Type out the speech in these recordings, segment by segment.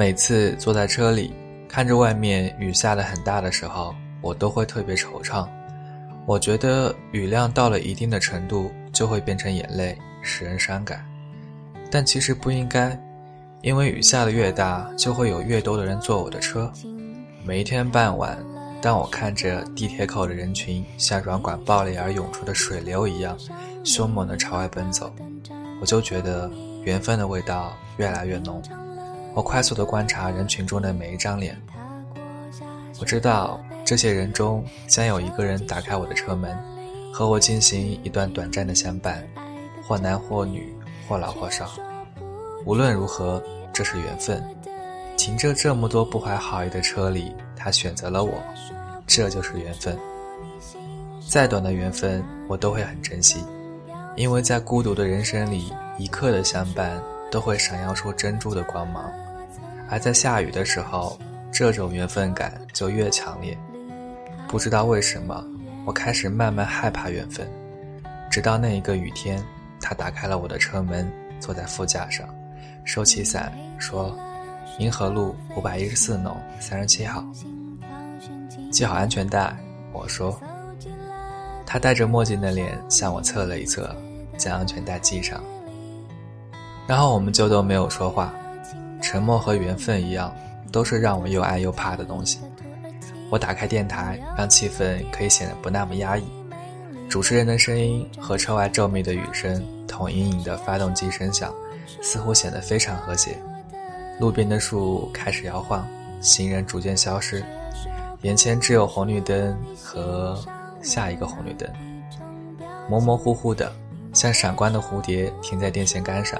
每次坐在车里，看着外面雨下的很大的时候，我都会特别惆怅。我觉得雨量到了一定的程度，就会变成眼泪，使人伤感。但其实不应该，因为雨下的越大，就会有越多的人坐我的车。每一天傍晚，当我看着地铁口的人群像软管爆裂而涌出的水流一样，凶猛地朝外奔走，我就觉得缘分的味道越来越浓。我快速地观察人群中的每一张脸，我知道这些人中将有一个人打开我的车门，和我进行一段短暂的相伴，或男或女。或老或少，无论如何，这是缘分。停着这么多不怀好意的车里，他选择了我，这就是缘分。再短的缘分，我都会很珍惜，因为在孤独的人生里，一刻的相伴都会闪耀出珍珠的光芒。而在下雨的时候，这种缘分感就越强烈。不知道为什么，我开始慢慢害怕缘分，直到那一个雨天。他打开了我的车门，坐在副驾上，收起伞，说：“银河路五百一十四弄三十七号，系好安全带。”我说。他戴着墨镜的脸向我侧了一侧，将安全带系上。然后我们就都没有说话，沉默和缘分一样，都是让我又爱又怕的东西。我打开电台，让气氛可以显得不那么压抑。主持人的声音和车外骤密的雨声，同隐隐的发动机声响，似乎显得非常和谐。路边的树开始摇晃，行人逐渐消失，眼前只有红绿灯和下一个红绿灯，模模糊糊的，像闪光的蝴蝶停在电线杆上。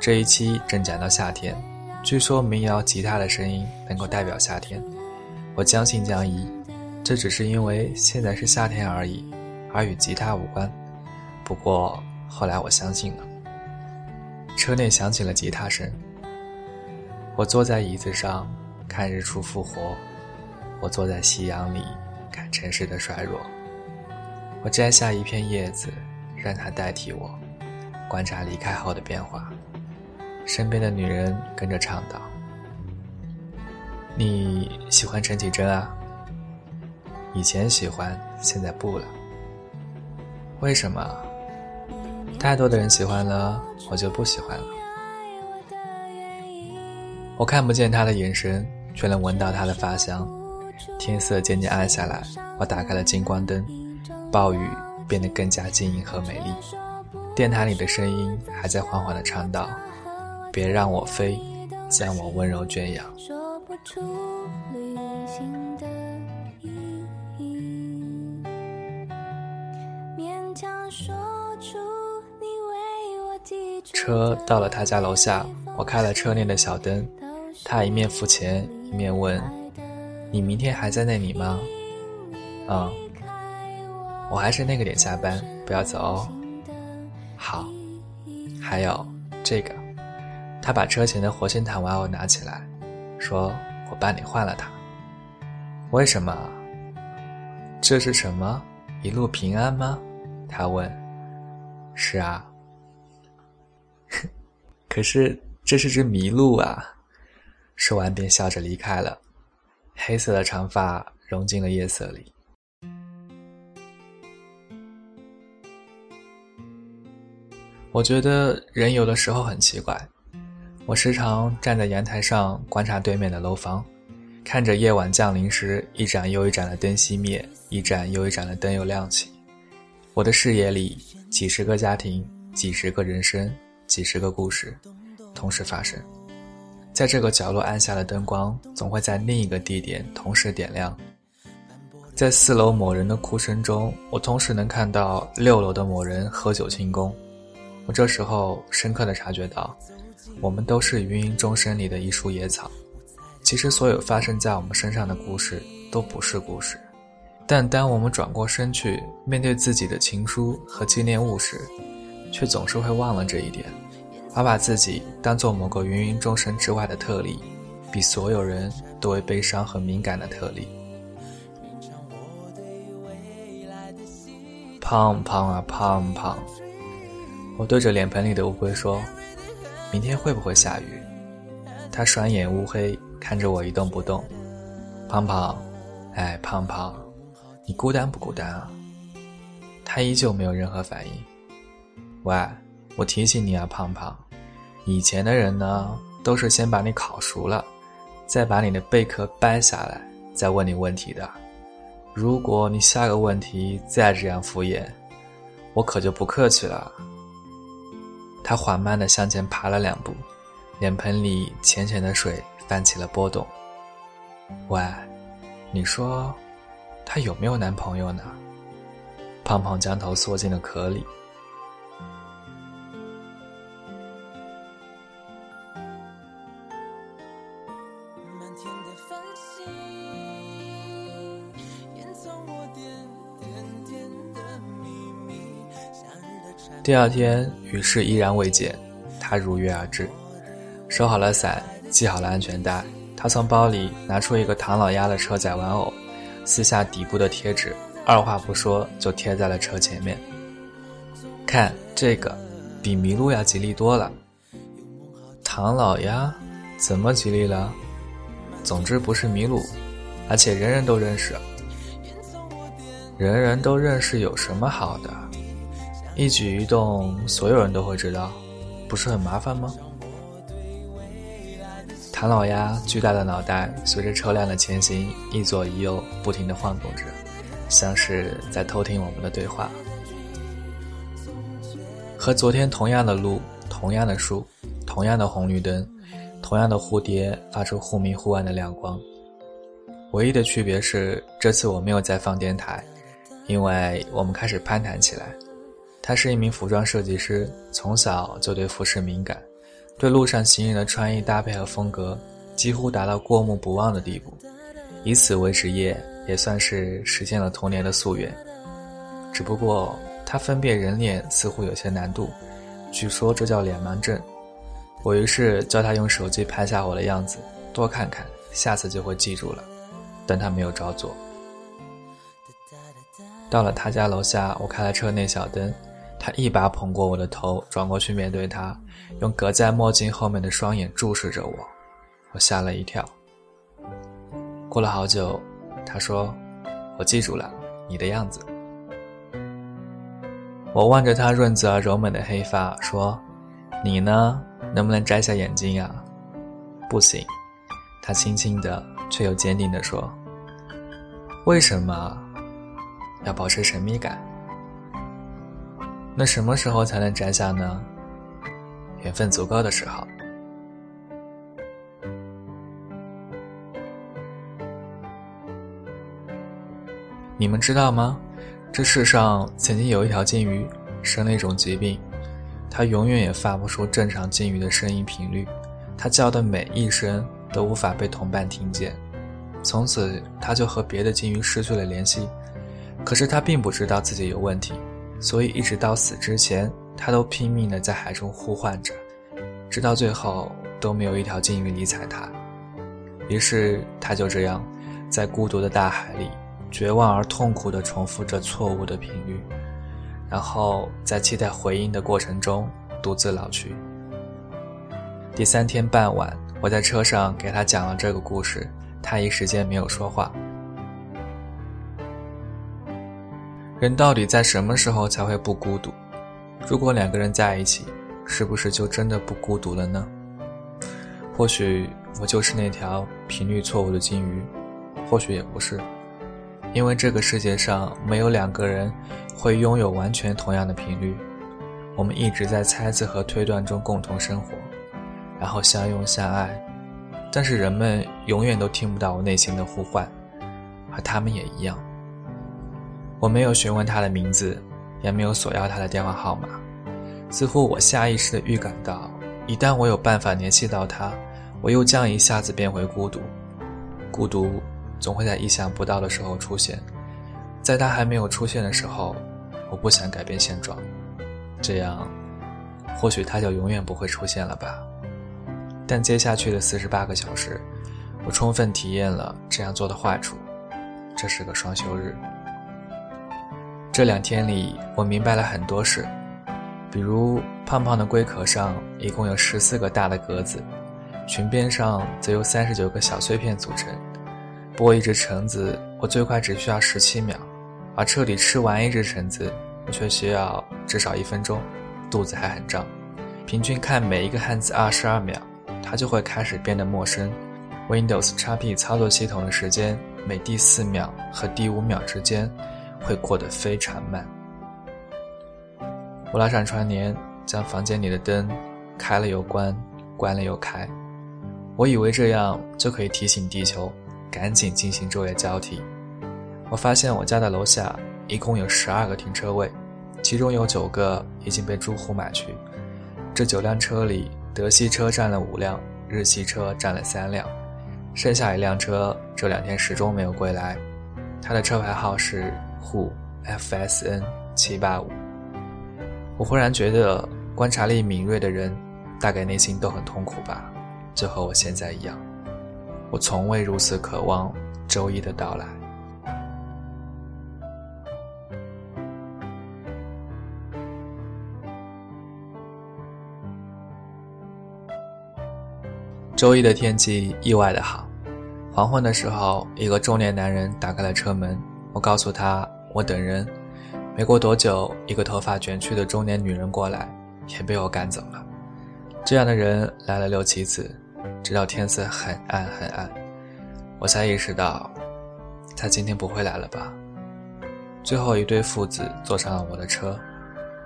这一期正讲到夏天，据说民谣吉他的声音能够代表夏天，我将信将疑，这只是因为现在是夏天而已。而与吉他无关，不过后来我相信了。车内响起了吉他声。我坐在椅子上看日出复活，我坐在夕阳里看城市的衰弱。我摘下一片叶子，让它代替我，观察离开后的变化。身边的女人跟着唱道：“你喜欢陈绮贞啊？以前喜欢，现在不了。”为什么？太多的人喜欢了，我就不喜欢了。我看不见他的眼神，却能闻到他的发香。天色渐渐暗下来，我打开了金光灯，暴雨变得更加晶莹和美丽。电台里的声音还在缓缓地唱道：“别让我飞，将我温柔圈养。”车到了他家楼下，我开了车内的小灯，他一面付钱一面问：“你明天还在那里吗？”“嗯，我还是那个点下班，不要走哦。”“好。”“还有这个。”他把车前的活性炭玩偶拿起来，说：“我帮你换了它。”“为什么？”“这是什么？一路平安吗？”他问。“是啊。”可是这是只麋鹿啊！说完便笑着离开了，黑色的长发融进了夜色里。我觉得人有的时候很奇怪，我时常站在阳台上观察对面的楼房，看着夜晚降临时一盏又一盏的灯熄灭，一盏又一盏的灯又亮起。我的视野里，几十个家庭，几十个人生。几十个故事同时发生，在这个角落按下的灯光，总会在另一个地点同时点亮。在四楼某人的哭声中，我同时能看到六楼的某人喝酒庆功。我这时候深刻的察觉到，我们都是芸芸众生里的一束野草。其实，所有发生在我们身上的故事都不是故事，但当我们转过身去面对自己的情书和纪念物时，却总是会忘了这一点。而把自己当做某个芸芸众生之外的特例，比所有人都为悲伤和敏感的特例。胖胖啊胖胖，我对着脸盆里的乌龟说：“明天会不会下雨？”他双眼乌黑，看着我一动不动。胖胖，哎，胖胖，你孤单不孤单啊？他依旧没有任何反应。喂，我提醒你啊，胖胖，以前的人呢，都是先把你烤熟了，再把你的贝壳掰下来，再问你问题的。如果你下个问题再这样敷衍，我可就不客气了。他缓慢地向前爬了两步，脸盆里浅浅的水泛起了波动。喂，你说，她有没有男朋友呢？胖胖将头缩进了壳里。第二天，雨势依然未减，他如约而至，收好了伞，系好了安全带。他从包里拿出一个唐老鸭的车载玩偶，撕下底部的贴纸，二话不说就贴在了车前面。看这个，比麋鹿要吉利多了。唐老鸭，怎么吉利了？总之不是麋鹿，而且人人都认识。人人都认识有什么好的？一举一动，所有人都会知道，不是很麻烦吗？唐老鸭巨大的脑袋随着车辆的前行一左一右不停地晃动着，像是在偷听我们的对话。和昨天同样的路，同样的树，同样的红绿灯，同样的蝴蝶发出忽明忽暗的亮光。唯一的区别是，这次我没有再放电台，因为我们开始攀谈起来。他是一名服装设计师，从小就对服饰敏感，对路上行人的穿衣搭配和风格几乎达到过目不忘的地步，以此为职业也算是实现了童年的夙愿。只不过他分辨人脸似乎有些难度，据说这叫脸盲症。我于是叫他用手机拍下我的样子，多看看，下次就会记住了。但他没有照做。到了他家楼下，我开了车内小灯。他一把捧过我的头，转过去面对他，用隔在墨镜后面的双眼注视着我，我吓了一跳。过了好久，他说：“我记住了你的样子。”我望着他润泽而柔美的黑发，说：“你呢？能不能摘下眼镜啊？”“不行。”他轻轻的却又坚定的说：“为什么？要保持神秘感。”那什么时候才能摘下呢？缘分足够的时候。你们知道吗？这世上曾经有一条金鱼生了一种疾病，它永远也发不出正常金鱼的声音频率，它叫的每一声都无法被同伴听见，从此它就和别的金鱼失去了联系。可是它并不知道自己有问题。所以，一直到死之前，他都拼命地在海中呼唤着，直到最后都没有一条鲸鱼理睬他。于是，他就这样，在孤独的大海里，绝望而痛苦地重复着错误的频率，然后在期待回应的过程中独自老去。第三天傍晚，我在车上给他讲了这个故事，他一时间没有说话。人到底在什么时候才会不孤独？如果两个人在一起，是不是就真的不孤独了呢？或许我就是那条频率错误的金鱼，或许也不是，因为这个世界上没有两个人会拥有完全同样的频率。我们一直在猜测和推断中共同生活，然后相拥相爱，但是人们永远都听不到我内心的呼唤，而他们也一样。我没有询问他的名字，也没有索要他的电话号码。似乎我下意识地预感到，一旦我有办法联系到他，我又将一下子变回孤独。孤独总会在意想不到的时候出现，在他还没有出现的时候，我不想改变现状，这样，或许他就永远不会出现了吧。但接下去的四十八个小时，我充分体验了这样做的坏处。这是个双休日。这两天里，我明白了很多事，比如胖胖的龟壳上一共有十四个大的格子，裙边上则由三十九个小碎片组成。剥一只橙子，我最快只需要十七秒，而彻底吃完一只橙子，我却需要至少一分钟，肚子还很胀。平均看每一个汉字二十二秒，它就会开始变得陌生。Windows XP 操作系统的时间每第四秒和第五秒之间会过得非常慢。我拉上窗帘，将房间里的灯开了又关，关了又开。我以为这样就可以提醒地球赶紧进行昼夜交替。我发现我家的楼下一共有十二个停车位，其中有九个已经被住户买去。这九辆车里，德系车占了五辆，日系车占了三辆。剩下一辆车这两天始终没有归来，他的车牌号是沪 FSN 七八五。我忽然觉得，观察力敏锐的人，大概内心都很痛苦吧，就和我现在一样。我从未如此渴望周一的到来。周一的天气意外的好，黄昏的时候，一个中年男人打开了车门。我告诉他我等人。没过多久，一个头发卷曲的中年女人过来，也被我赶走了。这样的人来了六七次，直到天色很暗很暗，我才意识到，他今天不会来了吧。最后一对父子坐上了我的车，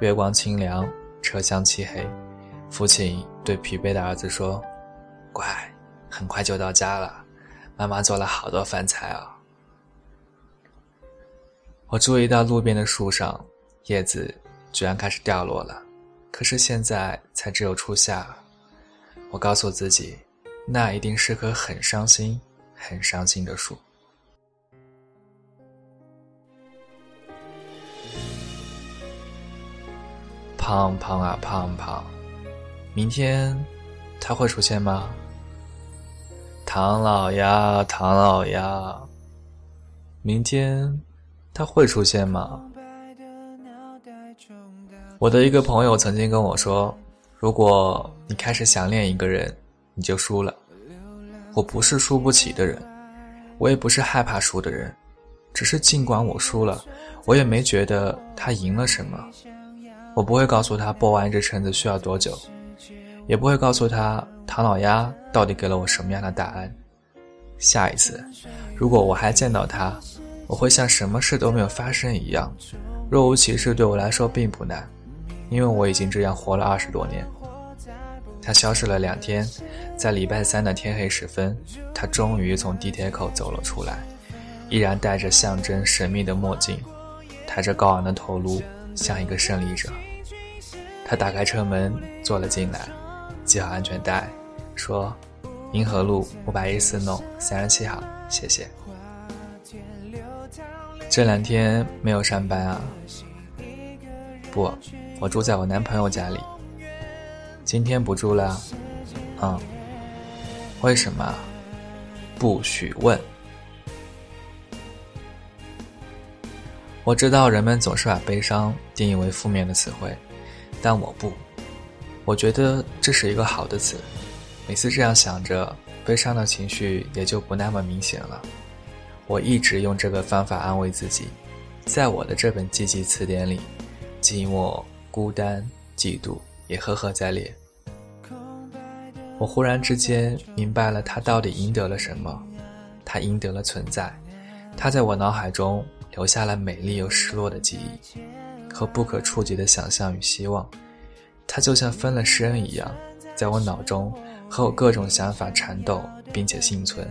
月光清凉，车厢漆黑。父亲对疲惫的儿子说。乖，很快就到家了。妈妈做了好多饭菜哦。我注意到路边的树上叶子居然开始掉落了，可是现在才只有初夏。我告诉自己，那一定是棵很伤心、很伤心的树。胖胖啊胖胖，明天他会出现吗？唐老鸭，唐老鸭，明天他会出现吗？我的一个朋友曾经跟我说：“如果你开始想念一个人，你就输了。”我不是输不起的人，我也不是害怕输的人，只是尽管我输了，我也没觉得他赢了什么。我不会告诉他剥完这橙子需要多久。也不会告诉他唐老鸭到底给了我什么样的答案。下一次，如果我还见到他，我会像什么事都没有发生一样，若无其事对我来说并不难，因为我已经这样活了二十多年。他消失了两天，在礼拜三的天黑时分，他终于从地铁口走了出来，依然戴着象征神秘的墨镜，抬着高昂的头颅，像一个胜利者。他打开车门，坐了进来。系好安全带，说：“银河路五百一十四弄三十七号，谢谢。”这两天没有上班啊？不，我住在我男朋友家里。今天不住了？嗯。为什么？不许问。我知道人们总是把悲伤定义为负面的词汇，但我不。我觉得这是一个好的词，每次这样想着，悲伤的情绪也就不那么明显了。我一直用这个方法安慰自己，在我的这本积极词典里，寂寞、孤单、嫉妒也赫赫在列。我忽然之间明白了，他到底赢得了什么？他赢得了存在，他在我脑海中留下了美丽又失落的记忆，和不可触及的想象与希望。他就像分了身一样，在我脑中和我各种想法缠斗，并且幸存。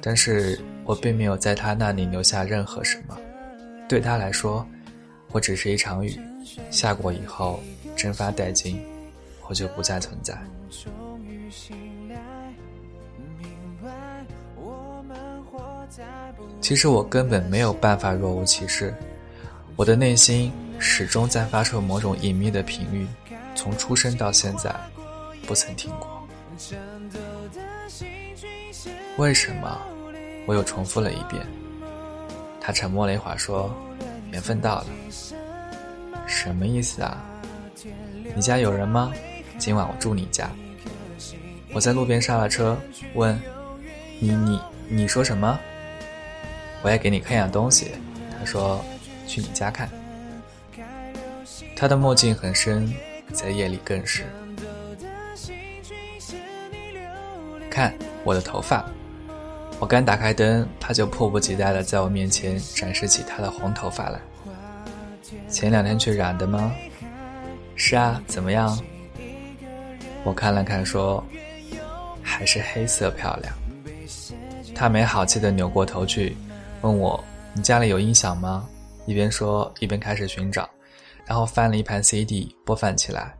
但是我并没有在他那里留下任何什么。对他来说，我只是一场雨，下过以后蒸发殆尽，我就不再存在。其实我根本没有办法若无其事，我的内心始终在发出某种隐秘的频率。从出生到现在，不曾听过。为什么？我又重复了一遍。他沉默了一会儿，说：“缘分到了。”什么意思啊？你家有人吗？今晚我住你家。我在路边刹了车，问：“你你你说什么？”我要给你看样东西。他说：“去你家看。”他的墨镜很深，在夜里更是。看我的头发。我刚打开灯，他就迫不及待地在我面前展示起他的红头发来。前两天去染的吗？是啊，怎么样？我看了看，说：“还是黑色漂亮。”他没好气地扭过头去，问我：“你家里有音响吗？”一边说一边开始寻找，然后翻了一盘 CD 播放起来。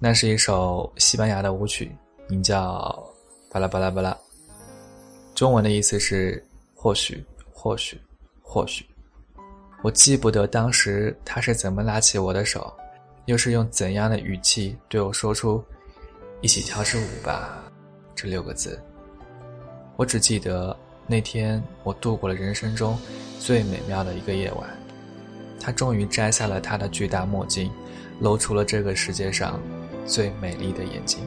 那是一首西班牙的舞曲，名叫《巴拉巴拉巴拉》。中文的意思是或许，或许，或许。我记不得当时他是怎么拉起我的手，又是用怎样的语气对我说出“一起跳支舞吧”这六个字。我只记得那天我度过了人生中最美妙的一个夜晚。他终于摘下了他的巨大墨镜，露出了这个世界上最美丽的眼睛。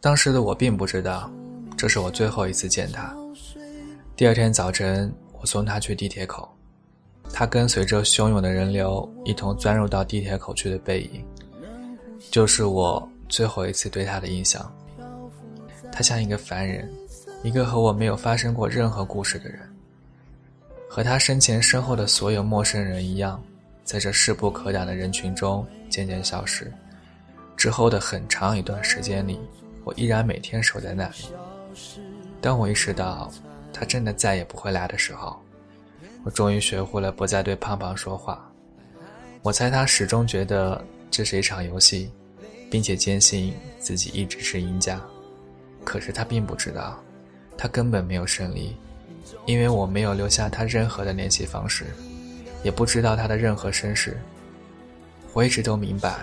当时的我并不知道，这是我最后一次见他。第二天早晨，我送他去地铁口，他跟随着汹涌的人流一同钻入到地铁口去的背影，就是我最后一次对他的印象。他像一个凡人，一个和我没有发生过任何故事的人，和他生前身后的所有陌生人一样。在这势不可挡的人群中渐渐消失，之后的很长一段时间里，我依然每天守在那里。当我意识到他真的再也不会来的时候，我终于学会了不再对胖胖说话。我猜他始终觉得这是一场游戏，并且坚信自己一直是赢家。可是他并不知道，他根本没有胜利，因为我没有留下他任何的联系方式。也不知道他的任何身世。我一直都明白，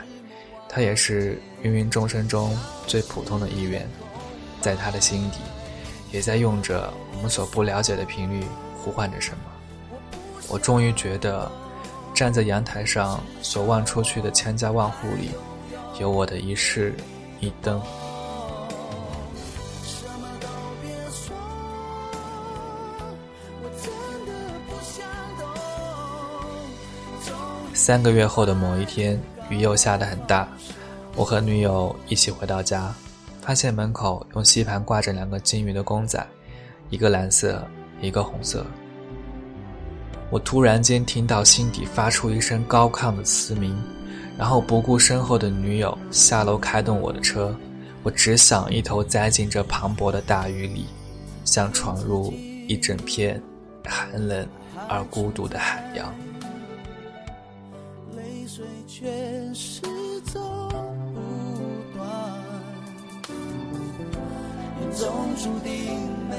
他也是芸芸众生中最普通的一员，在他的心底，也在用着我们所不了解的频率呼唤着什么。我终于觉得，站在阳台上所望出去的千家万户里，有我的一室一灯。三个月后的某一天，雨又下得很大，我和女友一起回到家，发现门口用吸盘挂着两个金鱼的公仔，一个蓝色，一个红色。我突然间听到心底发出一声高亢的嘶鸣，然后不顾身后的女友下楼开动我的车，我只想一头栽进这磅礴的大雨里，像闯入一整片寒冷而孤独的海洋。却是走不断，命中注定没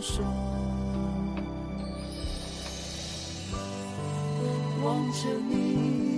手望着你。